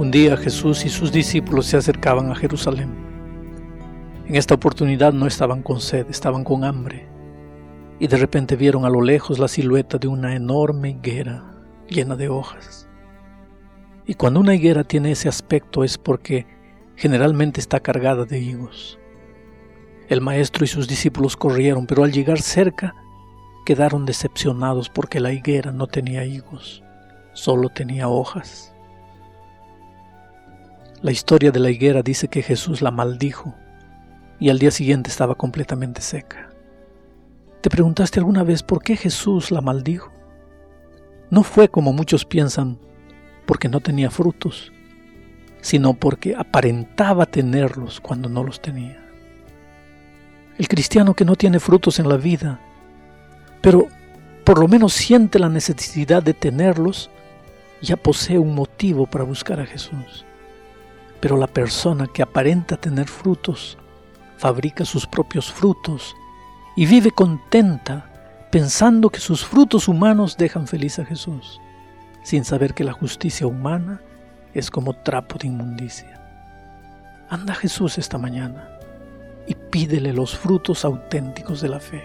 Un día Jesús y sus discípulos se acercaban a Jerusalén. En esta oportunidad no estaban con sed, estaban con hambre. Y de repente vieron a lo lejos la silueta de una enorme higuera llena de hojas. Y cuando una higuera tiene ese aspecto es porque generalmente está cargada de higos. El maestro y sus discípulos corrieron, pero al llegar cerca quedaron decepcionados porque la higuera no tenía higos, solo tenía hojas. La historia de la higuera dice que Jesús la maldijo y al día siguiente estaba completamente seca. ¿Te preguntaste alguna vez por qué Jesús la maldijo? No fue como muchos piensan porque no tenía frutos, sino porque aparentaba tenerlos cuando no los tenía. El cristiano que no tiene frutos en la vida, pero por lo menos siente la necesidad de tenerlos, ya posee un motivo para buscar a Jesús. Pero la persona que aparenta tener frutos fabrica sus propios frutos y vive contenta pensando que sus frutos humanos dejan feliz a Jesús, sin saber que la justicia humana es como trapo de inmundicia. Anda Jesús esta mañana y pídele los frutos auténticos de la fe.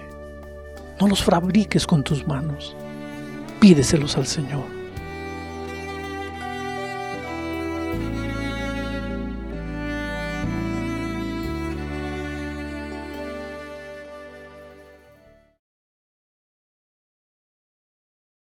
No los fabriques con tus manos, pídeselos al Señor.